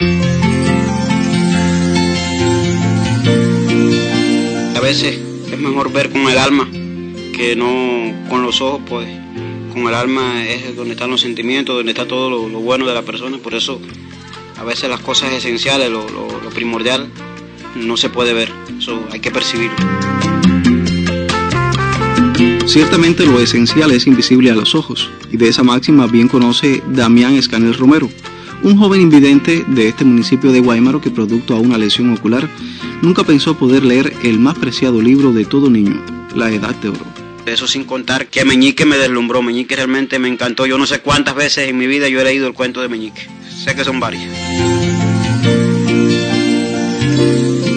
A veces es mejor ver con el alma que no con los ojos, pues con el alma es donde están los sentimientos, donde está todo lo, bueno de la persona. Por eso a veces las cosas esenciales, lo, lo primordial, no se puede ver. Eso hay que percibirlo. Ciertamente lo esencial es invisible a los ojos, y de esa máxima bien conoce Damián Escanel Romero, un joven invidente de este municipio de Guaymaro que producto a una lesión ocular nunca pensó poder leer el más preciado libro de todo niño, La Edad de Oro. Eso sin contar que Meñique me deslumbró, Meñique realmente me encantó. Yo no sé cuántas veces en mi vida yo he leído el cuento de Meñique. Sé que son varias.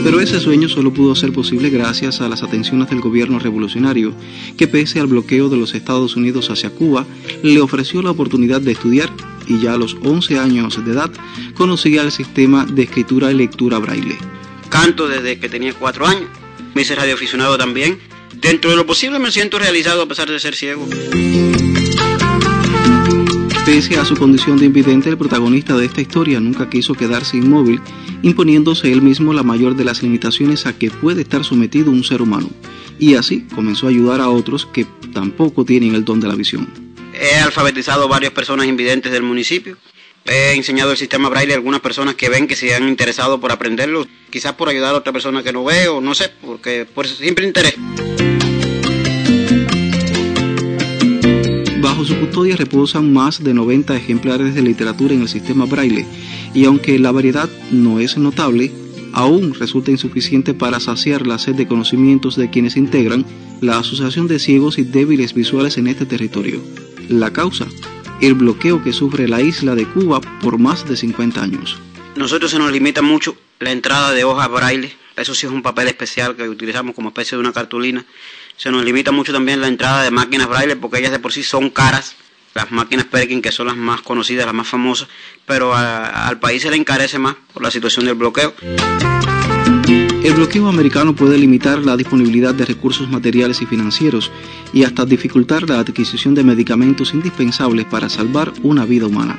Pero ese sueño solo pudo ser posible gracias a las atenciones del gobierno revolucionario, que pese al bloqueo de los Estados Unidos hacia Cuba, le ofreció la oportunidad de estudiar y ya a los 11 años de edad conocía el sistema de escritura y lectura braille. Canto desde que tenía 4 años, me hice radioaficionado también. Dentro de lo posible me siento realizado a pesar de ser ciego. Pese a su condición de invidente, el protagonista de esta historia nunca quiso quedarse inmóvil, imponiéndose él mismo la mayor de las limitaciones a que puede estar sometido un ser humano, y así comenzó a ayudar a otros que tampoco tienen el don de la visión. He alfabetizado varias personas invidentes del municipio. He enseñado el sistema braille a algunas personas que ven que se han interesado por aprenderlo, quizás por ayudar a otra persona que no ve o no sé, porque por simple interés. Bajo su custodia reposan más de 90 ejemplares de literatura en el sistema braille y aunque la variedad no es notable, aún resulta insuficiente para saciar la sed de conocimientos de quienes integran la Asociación de Ciegos y Débiles Visuales en este territorio. La causa, el bloqueo que sufre la isla de Cuba por más de 50 años. Nosotros se nos limita mucho la entrada de hojas braille, eso sí es un papel especial que utilizamos como especie de una cartulina se nos limita mucho también la entrada de máquinas braille porque ellas de por sí son caras. Las máquinas Perkin, que son las más conocidas, las más famosas, pero al país se le encarece más por la situación del bloqueo. El bloqueo americano puede limitar la disponibilidad de recursos materiales y financieros y hasta dificultar la adquisición de medicamentos indispensables para salvar una vida humana.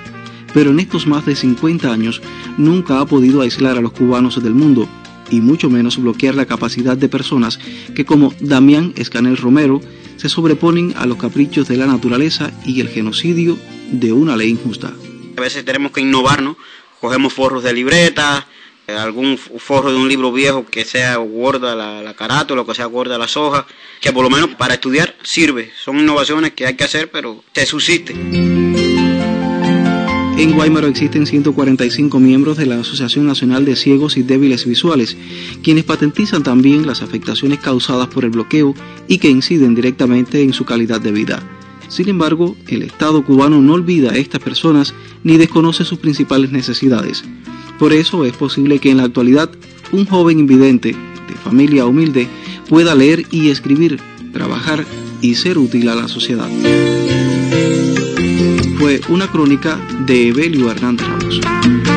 Pero en estos más de 50 años nunca ha podido aislar a los cubanos del mundo y mucho menos bloquear la capacidad de personas que como Damián Escanel Romero se sobreponen a los caprichos de la naturaleza y el genocidio de una ley injusta. A veces tenemos que innovarnos, cogemos forros de libreta, eh, algún forro de un libro viejo que sea gorda la, la carátula, que sea gorda las hojas, que por lo menos para estudiar sirve. Son innovaciones que hay que hacer, pero se subsiste. En Guaymaro existen 145 miembros de la Asociación Nacional de Ciegos y Débiles Visuales, quienes patentizan también las afectaciones causadas por el bloqueo y que inciden directamente en su calidad de vida. Sin embargo, el Estado cubano no olvida a estas personas ni desconoce sus principales necesidades. Por eso es posible que en la actualidad un joven invidente, de familia humilde, pueda leer y escribir, trabajar y ser útil a la sociedad fue una crónica de Evelio Hernández Ramos.